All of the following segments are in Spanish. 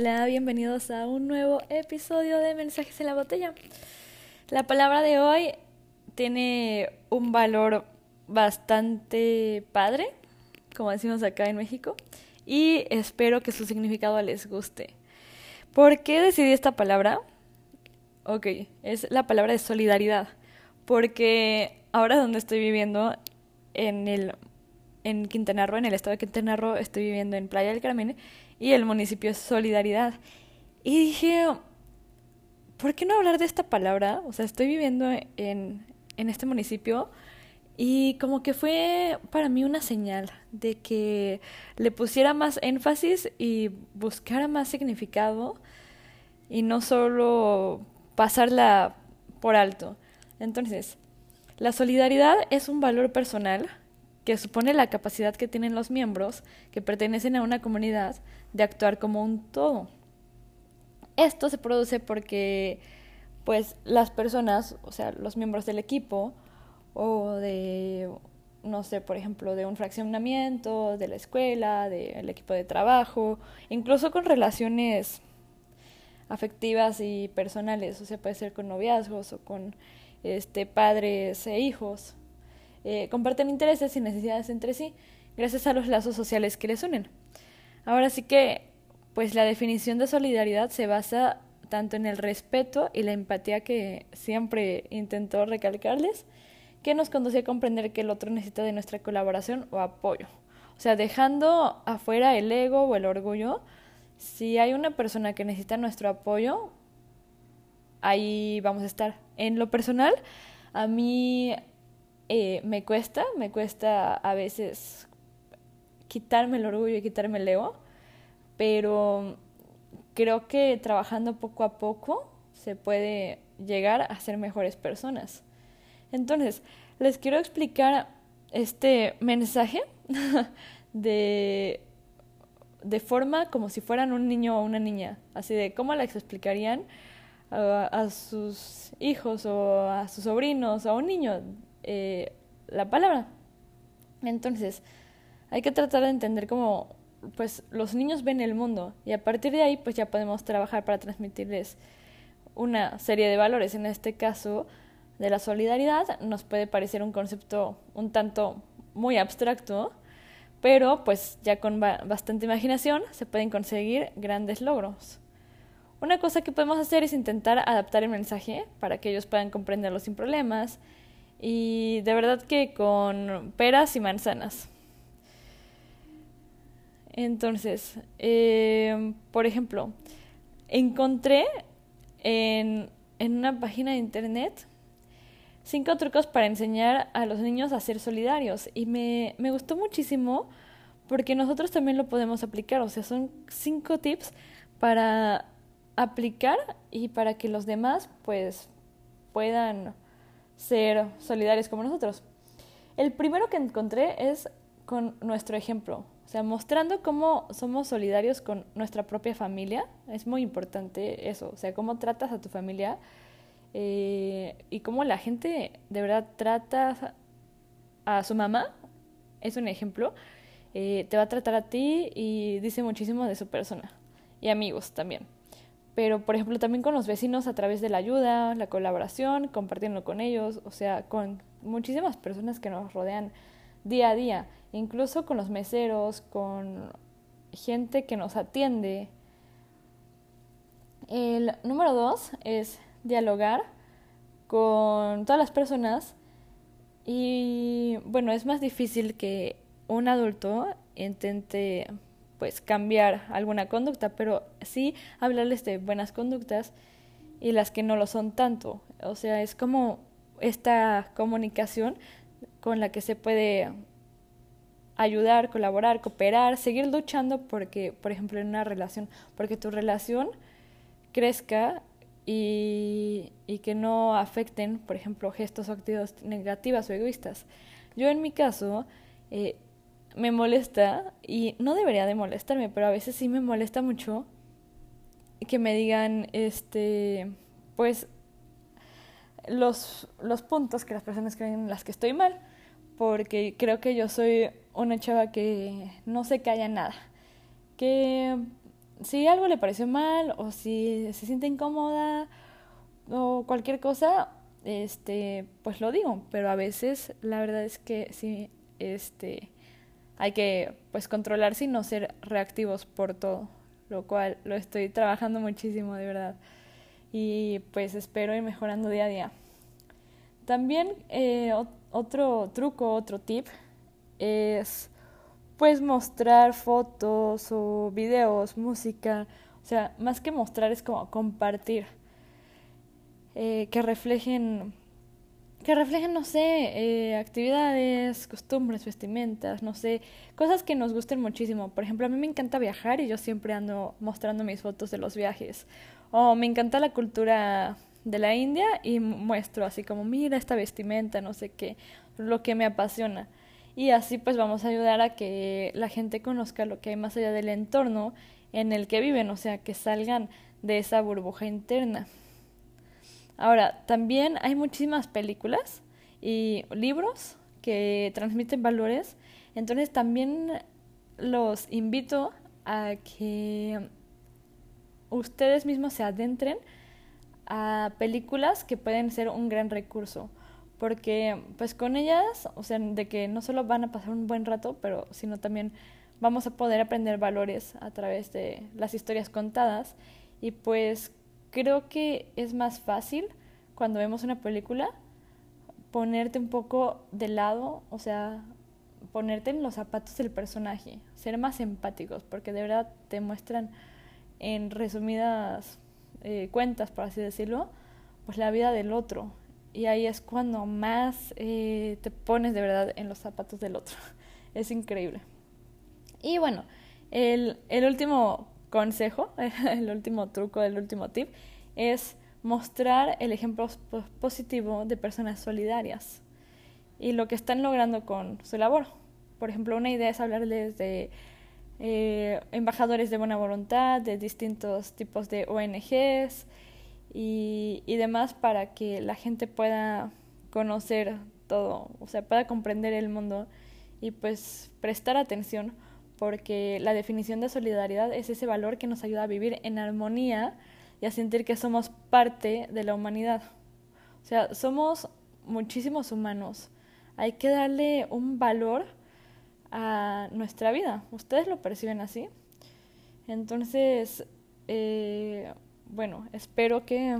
Hola, bienvenidos a un nuevo episodio de Mensajes en la Botella. La palabra de hoy tiene un valor bastante padre, como decimos acá en México, y espero que su significado les guste. ¿Por qué decidí esta palabra? Ok, es la palabra de solidaridad, porque ahora donde estoy viviendo, en el en Quintana Roo, en el estado de Quintana Roo, estoy viviendo en Playa del Carmen y el municipio es Solidaridad. Y dije, ¿por qué no hablar de esta palabra? O sea, estoy viviendo en, en este municipio y como que fue para mí una señal de que le pusiera más énfasis y buscara más significado y no solo pasarla por alto. Entonces, la solidaridad es un valor personal que supone la capacidad que tienen los miembros que pertenecen a una comunidad de actuar como un todo. Esto se produce porque pues las personas, o sea, los miembros del equipo o de no sé, por ejemplo, de un fraccionamiento, de la escuela, del equipo de trabajo, incluso con relaciones afectivas y personales, o sea, puede ser con noviazgos o con este padres e hijos. Eh, comparten intereses y necesidades entre sí, gracias a los lazos sociales que les unen. Ahora sí que, pues la definición de solidaridad se basa tanto en el respeto y la empatía que siempre intentó recalcarles, que nos conduce a comprender que el otro necesita de nuestra colaboración o apoyo. O sea, dejando afuera el ego o el orgullo, si hay una persona que necesita nuestro apoyo, ahí vamos a estar. En lo personal, a mí eh, me cuesta, me cuesta a veces quitarme el orgullo y quitarme el ego, pero creo que trabajando poco a poco se puede llegar a ser mejores personas. Entonces, les quiero explicar este mensaje de, de forma como si fueran un niño o una niña, así de cómo les explicarían a, a sus hijos o a sus sobrinos o a un niño eh, la palabra. Entonces, hay que tratar de entender cómo pues los niños ven el mundo y a partir de ahí pues ya podemos trabajar para transmitirles una serie de valores. En este caso, de la solidaridad nos puede parecer un concepto un tanto muy abstracto, pero pues ya con bastante imaginación se pueden conseguir grandes logros. Una cosa que podemos hacer es intentar adaptar el mensaje para que ellos puedan comprenderlo sin problemas y de verdad que con peras y manzanas. Entonces, eh, por ejemplo, encontré en, en una página de internet cinco trucos para enseñar a los niños a ser solidarios y me, me gustó muchísimo porque nosotros también lo podemos aplicar, o sea, son cinco tips para aplicar y para que los demás pues puedan ser solidarios como nosotros. El primero que encontré es con nuestro ejemplo, o sea, mostrando cómo somos solidarios con nuestra propia familia. Es muy importante eso, o sea, cómo tratas a tu familia eh, y cómo la gente de verdad trata a su mamá, es un ejemplo, eh, te va a tratar a ti y dice muchísimo de su persona y amigos también pero por ejemplo también con los vecinos a través de la ayuda, la colaboración, compartiendo con ellos, o sea, con muchísimas personas que nos rodean día a día, incluso con los meseros, con gente que nos atiende. El número dos es dialogar con todas las personas y bueno, es más difícil que un adulto intente pues cambiar alguna conducta, pero sí hablarles de buenas conductas y las que no lo son tanto. O sea, es como esta comunicación con la que se puede ayudar, colaborar, cooperar, seguir luchando porque, por ejemplo, en una relación, porque tu relación crezca y, y que no afecten, por ejemplo, gestos o actitudes negativas o egoístas. Yo en mi caso, eh, me molesta, y no debería de molestarme, pero a veces sí me molesta mucho que me digan, este, pues, los, los puntos que las personas creen en las que estoy mal, porque creo que yo soy una chava que no se calla nada, que si algo le pareció mal o si se siente incómoda o cualquier cosa, este, pues lo digo, pero a veces la verdad es que sí, este, hay que pues controlarse y no ser reactivos por todo, lo cual lo estoy trabajando muchísimo de verdad y pues espero ir mejorando día a día. También eh, otro truco, otro tip es pues mostrar fotos o videos, música, o sea, más que mostrar es como compartir, eh, que reflejen, que reflejen, no sé, eh, actividades, costumbres, vestimentas, no sé, cosas que nos gusten muchísimo. Por ejemplo, a mí me encanta viajar y yo siempre ando mostrando mis fotos de los viajes. O me encanta la cultura de la India y muestro así como, mira esta vestimenta, no sé qué, lo que me apasiona. Y así pues vamos a ayudar a que la gente conozca lo que hay más allá del entorno en el que viven, o sea, que salgan de esa burbuja interna. Ahora, también hay muchísimas películas y libros que transmiten valores, entonces también los invito a que ustedes mismos se adentren a películas que pueden ser un gran recurso. Porque pues con ellas, o sea, de que no solo van a pasar un buen rato, pero sino también vamos a poder aprender valores a través de las historias contadas. Y pues creo que es más fácil cuando vemos una película ponerte un poco de lado, o sea, ponerte en los zapatos del personaje, ser más empáticos, porque de verdad te muestran en resumidas eh, cuentas, por así decirlo, pues la vida del otro. Y ahí es cuando más eh, te pones de verdad en los zapatos del otro. Es increíble. Y bueno, el, el último consejo, el último truco, el último tip es mostrar el ejemplo positivo de personas solidarias y lo que están logrando con su labor. Por ejemplo, una idea es hablarles de eh, embajadores de buena voluntad, de distintos tipos de ONGs y, demás para que la gente pueda conocer todo, o sea, pueda comprender el mundo y pues prestar atención porque la definición de solidaridad es ese valor que nos ayuda a vivir en armonía y a sentir que somos parte de la humanidad. O sea, somos muchísimos humanos. Hay que darle un valor a nuestra vida. ¿Ustedes lo perciben así? Entonces, eh, bueno, espero que,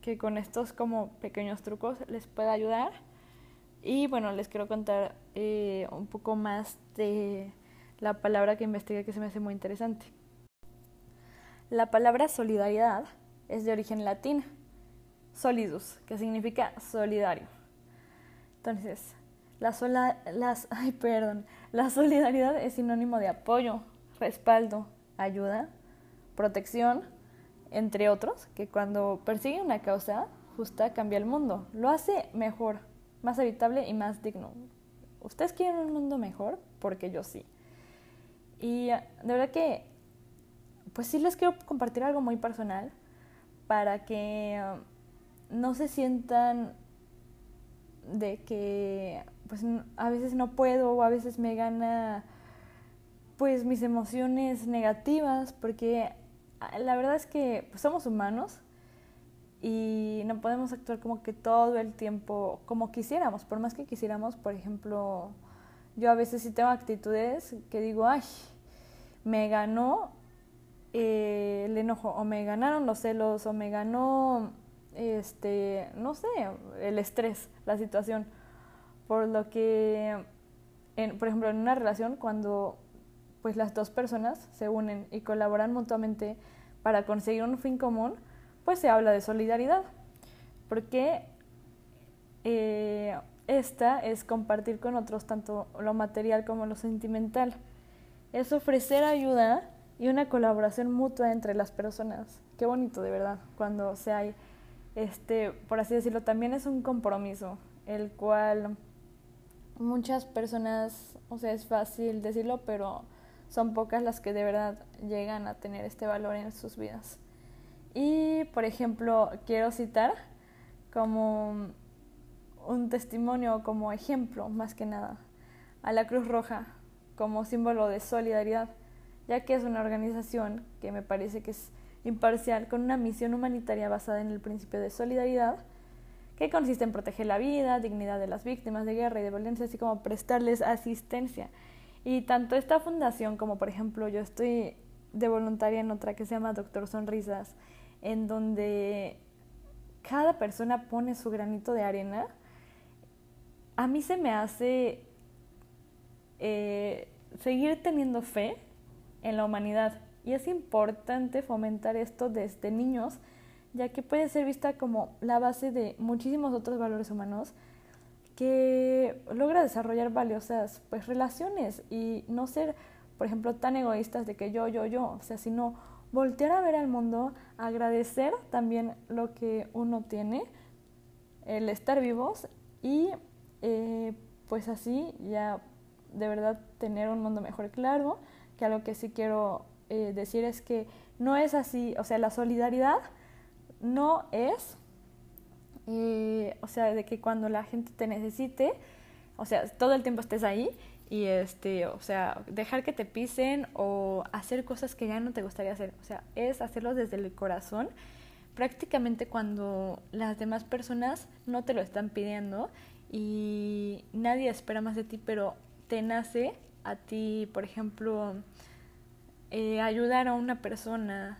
que con estos como pequeños trucos les pueda ayudar. Y bueno, les quiero contar eh, un poco más de la palabra que investigué que se me hace muy interesante. La palabra solidaridad es de origen latín, solidus, que significa solidario. Entonces, la, sola, las, ay, perdón, la solidaridad es sinónimo de apoyo, respaldo, ayuda, protección, entre otros, que cuando persigue una causa justa cambia el mundo, lo hace mejor, más habitable y más digno. ¿Ustedes quieren un mundo mejor? Porque yo sí. Y de verdad que, pues sí les quiero compartir algo muy personal para que um, no se sientan de que pues a veces no puedo o a veces me gana pues mis emociones negativas porque ah, la verdad es que pues, somos humanos y no podemos actuar como que todo el tiempo como quisiéramos, por más que quisiéramos, por ejemplo, yo a veces sí tengo actitudes que digo, ay, me ganó eh, el enojo, o me ganaron los celos, o me ganó, este, no sé, el estrés, la situación. Por lo que, por ejemplo, en una relación, cuando pues las dos personas se unen y colaboran mutuamente para conseguir un fin común, pues se habla de solidaridad. Porque eh, esta es compartir con otros tanto lo material como lo sentimental. Es ofrecer ayuda y una colaboración mutua entre las personas. Qué bonito, de verdad, cuando se hay, este, por así decirlo, también es un compromiso, el cual muchas personas, o sea, es fácil decirlo, pero son pocas las que de verdad llegan a tener este valor en sus vidas. Y, por ejemplo, quiero citar como un testimonio, como ejemplo, más que nada, a la Cruz Roja como símbolo de solidaridad, ya que es una organización que me parece que es imparcial con una misión humanitaria basada en el principio de solidaridad, que consiste en proteger la vida, dignidad de las víctimas de guerra y de violencia, así como prestarles asistencia. Y tanto esta fundación como, por ejemplo, yo estoy de voluntaria en otra que se llama Doctor Sonrisas, en donde cada persona pone su granito de arena, a mí se me hace eh, seguir teniendo fe en la humanidad. Y es importante fomentar esto desde niños, ya que puede ser vista como la base de muchísimos otros valores humanos que logra desarrollar valiosas pues relaciones y no ser, por ejemplo, tan egoístas de que yo, yo, yo, o sea, sino voltear a ver al mundo, agradecer también lo que uno tiene, el estar vivos y eh, pues así ya de verdad tener un mundo mejor claro, que algo que sí quiero eh, decir es que no es así, o sea, la solidaridad no es, eh, o sea, de que cuando la gente te necesite, o sea, todo el tiempo estés ahí y este, o sea, dejar que te pisen o hacer cosas que ya no te gustaría hacer, o sea, es hacerlo desde el corazón, prácticamente cuando las demás personas no te lo están pidiendo y nadie espera más de ti, pero te nace a ti, por ejemplo, eh, ayudar a una persona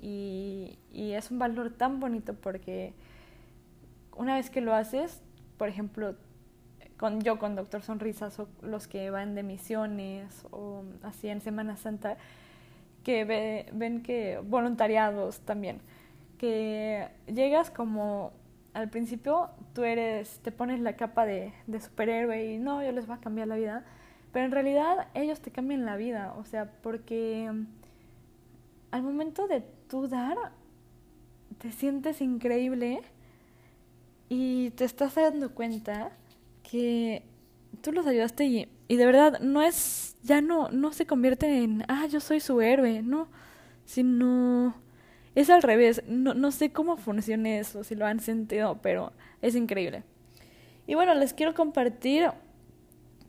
y, y es un valor tan bonito porque una vez que lo haces, por ejemplo, con yo con Doctor Sonrisas o los que van de misiones o así en Semana Santa, que ven que voluntariados también, que llegas como al principio tú eres, te pones la capa de, de superhéroe y no, yo les voy a cambiar la vida, pero en realidad ellos te cambian la vida, o sea, porque mm, al momento de tú dar, te sientes increíble y te estás dando cuenta que tú los ayudaste y, y de verdad no es, ya no, no se convierte en, ah, yo soy su héroe, no, sino es al revés, no, no sé cómo funciona eso, si lo han sentido, pero es increíble. Y bueno, les quiero compartir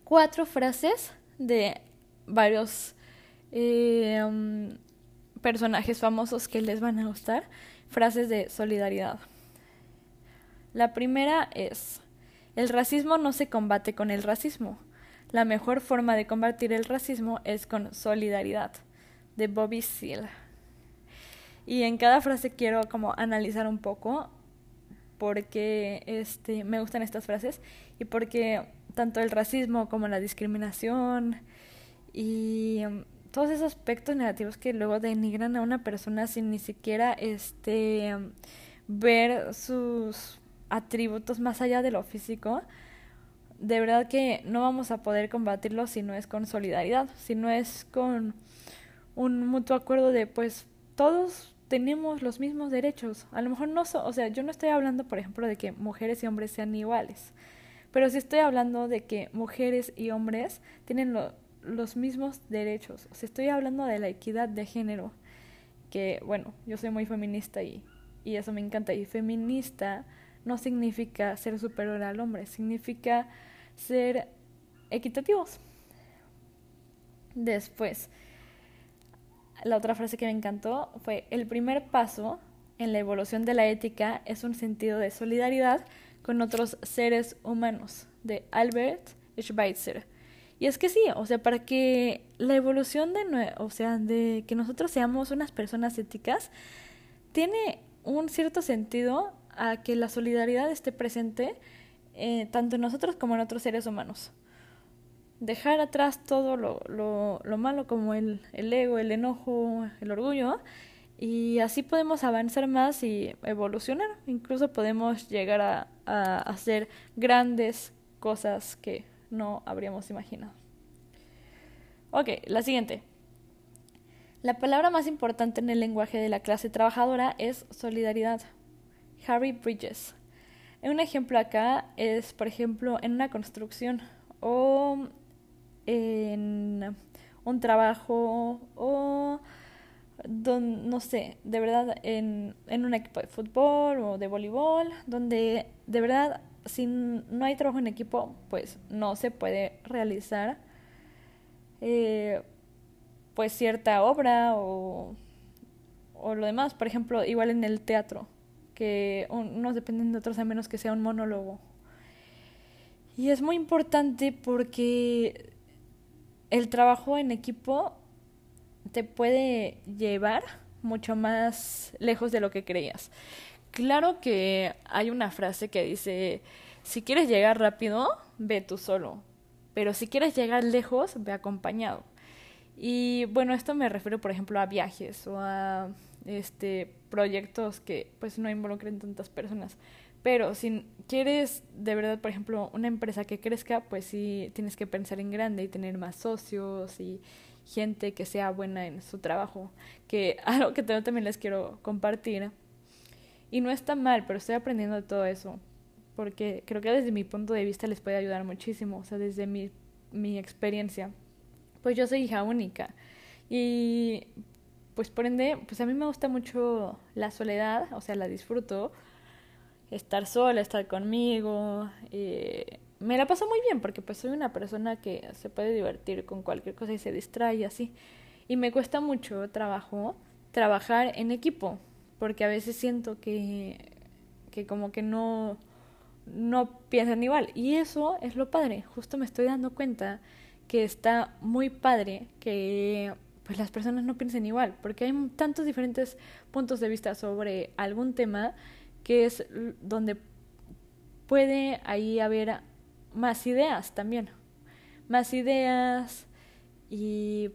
cuatro frases de varios um, personajes famosos que les van a gustar, frases de solidaridad. La primera es, el racismo no se combate con el racismo. La mejor forma de combatir el racismo es con solidaridad, de Bobby Seale. Y en cada frase quiero como analizar un poco porque este, me gustan estas frases y porque tanto el racismo como la discriminación y um, todos esos aspectos negativos que luego denigran a una persona sin ni siquiera este ver sus atributos más allá de lo físico, de verdad que no vamos a poder combatirlo si no es con solidaridad, si no es con un mutuo acuerdo de pues todos tenemos los mismos derechos. A lo mejor no, o sea, yo no estoy hablando, por ejemplo, de que mujeres y hombres sean iguales, pero sí estoy hablando de que mujeres y hombres tienen los mismos derechos. O sea, estoy hablando de la equidad de género, que bueno, yo soy muy feminista y, y eso me encanta. Y feminista no significa ser superior al hombre, significa ser equitativos. Después, la otra frase que me encantó fue, el primer paso en la evolución de la ética es un sentido de solidaridad con otros seres humanos, de Albert Schweitzer. Y es que sí, o sea, para que la evolución de, o sea, de que nosotros seamos unas personas éticas, tiene un cierto sentido a que la solidaridad esté presente eh, tanto en nosotros como en otros seres humanos dejar atrás todo lo, lo, malo como el, el, ego, el enojo, el orgullo, y así podemos avanzar más y evolucionar. Incluso podemos llegar a, a hacer grandes cosas que no habríamos imaginado. Ok, la siguiente. La palabra más importante en el lenguaje de la clase trabajadora es solidaridad. Harry Bridges. Un ejemplo acá es, por ejemplo, en una construcción o en un trabajo o no sé, de verdad en, en un equipo de fútbol o de voleibol, donde de verdad si no hay trabajo en equipo, pues no se puede realizar eh, pues cierta obra o, o lo demás. Por ejemplo, igual en el teatro, que unos dependen de otros a menos que sea un monólogo. Y es muy importante porque el trabajo en equipo te puede llevar mucho más lejos de lo que creías. Claro que hay una frase que dice, si quieres llegar rápido, ve tú solo, pero si quieres llegar lejos, ve acompañado. Y bueno, esto me refiero, por ejemplo, a viajes o a este proyectos que pues no involucren tantas personas. Pero si quieres de verdad, por ejemplo, una empresa que crezca, pues sí tienes que pensar en grande y tener más socios y gente que sea buena en su trabajo. Que algo que también les quiero compartir. Y no está mal, pero estoy aprendiendo de todo eso. Porque creo que desde mi punto de vista les puede ayudar muchísimo. O sea, desde mi, mi experiencia. Pues yo soy hija única. Y pues por ende, pues a mí me gusta mucho la soledad, o sea, la disfruto estar sola, estar conmigo. Eh, me la paso muy bien porque pues soy una persona que se puede divertir con cualquier cosa y se distrae así. Y me cuesta mucho trabajo trabajar en equipo porque a veces siento que, que como que no, no piensan igual. Y eso es lo padre. Justo me estoy dando cuenta que está muy padre que pues las personas no piensen igual, porque hay tantos diferentes puntos de vista sobre algún tema que es donde puede ahí haber más ideas también, más ideas y,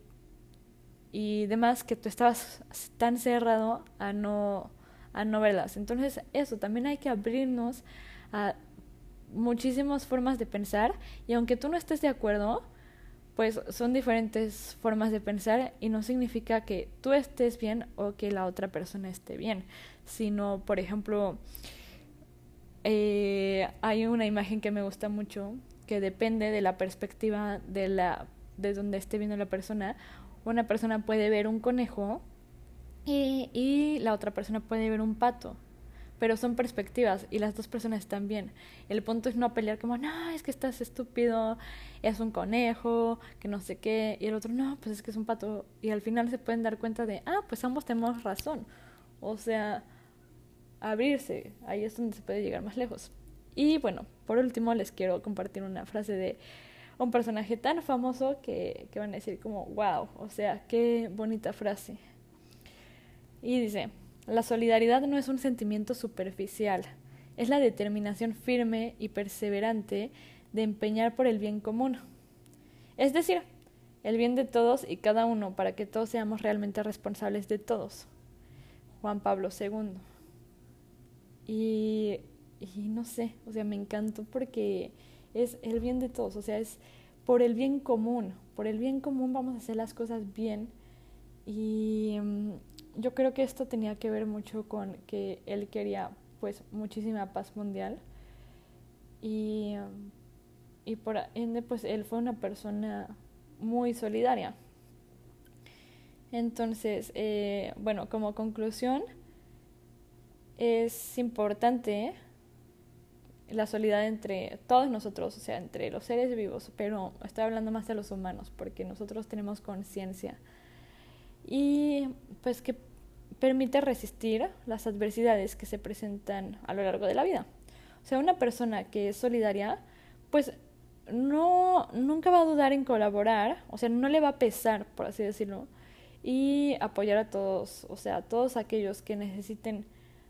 y demás que tú estabas tan cerrado a no, a no verlas. Entonces eso, también hay que abrirnos a muchísimas formas de pensar y aunque tú no estés de acuerdo, pues son diferentes formas de pensar y no significa que tú estés bien o que la otra persona esté bien, sino, por ejemplo, eh, hay una imagen que me gusta mucho que depende de la perspectiva de la de donde esté viendo la persona. Una persona puede ver un conejo y, y la otra persona puede ver un pato pero son perspectivas y las dos personas están bien. El punto es no pelear como, no, es que estás estúpido, es un conejo, que no sé qué, y el otro, no, pues es que es un pato. Y al final se pueden dar cuenta de, ah, pues ambos tenemos razón. O sea, abrirse, ahí es donde se puede llegar más lejos. Y bueno, por último les quiero compartir una frase de un personaje tan famoso que, que van a decir como, wow, o sea, qué bonita frase. Y dice, la solidaridad no es un sentimiento superficial, es la determinación firme y perseverante de empeñar por el bien común. Es decir, el bien de todos y cada uno para que todos seamos realmente responsables de todos. Juan Pablo II. Y, y no sé, o sea, me encantó porque es el bien de todos, o sea, es por el bien común, por el bien común vamos a hacer las cosas bien y mm, yo creo que esto tenía que ver mucho con que él quería pues muchísima paz mundial y, y por ende pues él fue una persona muy solidaria. Entonces, eh, bueno, como conclusión, es importante la solidaridad entre todos nosotros, o sea, entre los seres vivos, pero estoy hablando más de los humanos, porque nosotros tenemos conciencia. Y pues que permite resistir las adversidades que se presentan a lo largo de la vida. O sea, una persona que es solidaria, pues no nunca va a dudar en colaborar, o sea, no le va a pesar, por así decirlo, y apoyar a todos, o sea, a todos aquellos que necesiten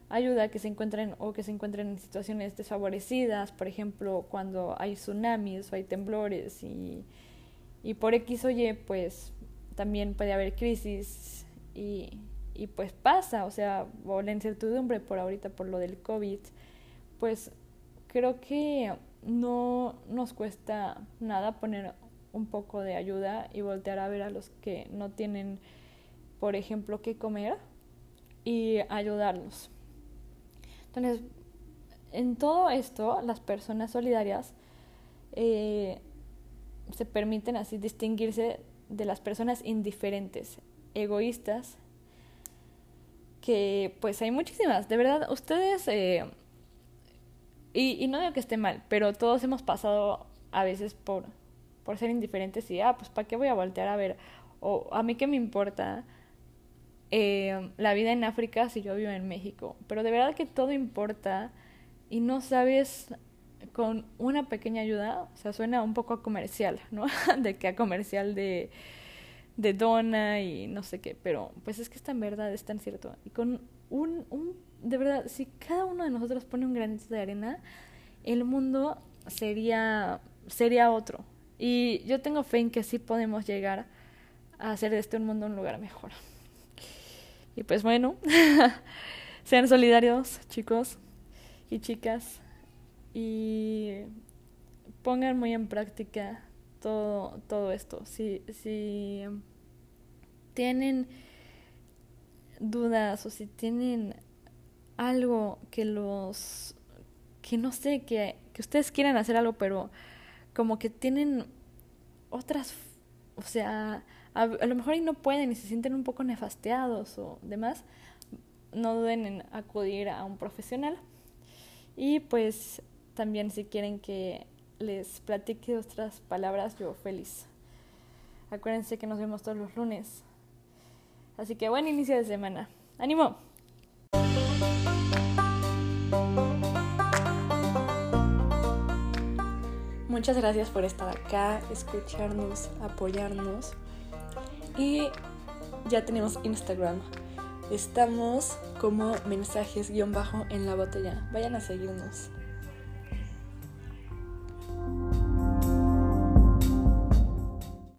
ayuda, que se encuentren o que se encuentren en situaciones desfavorecidas, por ejemplo, cuando hay tsunamis o hay temblores y, y por X o Y, pues también puede haber crisis y, y pues pasa, o sea, o la incertidumbre por ahorita por lo del COVID, pues creo que no nos cuesta nada poner un poco de ayuda y voltear a ver a los que no tienen, por ejemplo, qué comer y ayudarlos. Entonces, en todo esto, las personas solidarias eh, se permiten así distinguirse de las personas indiferentes, egoístas que pues hay muchísimas, de verdad, ustedes, eh, y, no digo que esté mal, pero todos hemos pasado a veces por, por ser indiferentes y, ah, pues ¿para qué voy a voltear a ver o a mí qué me importa eh, la vida en África si yo vivo en México. Pero de verdad que todo importa y no sabes con una pequeña ayuda, o sea, suena un poco a comercial, ¿no? de que a comercial de, de dona y no sé qué, pero pues es que está en verdad, es tan cierto. Y con un, un, de verdad, si cada uno de nosotros pone un granito de arena, el mundo sería, sería otro. Y yo tengo fe en que sí podemos llegar a hacer de este un mundo un lugar mejor. Y pues bueno, sean solidarios, chicos y chicas, y pongan muy en práctica todo, todo esto. Si, si tienen dudas o si tienen algo que los que no sé, que, que ustedes quieran hacer algo, pero como que tienen otras, o sea, a, lo mejor y no pueden y se sienten un poco nefasteados o demás, no duden en acudir a un profesional. Y pues también si quieren que les platique otras palabras, yo feliz. Acuérdense que nos vemos todos los lunes. Así que buen inicio de semana. ¡Ánimo! Muchas gracias por estar acá, escucharnos, apoyarnos. Y ya tenemos Instagram. Estamos como mensajes guion bajo en la botella. Vayan a seguirnos.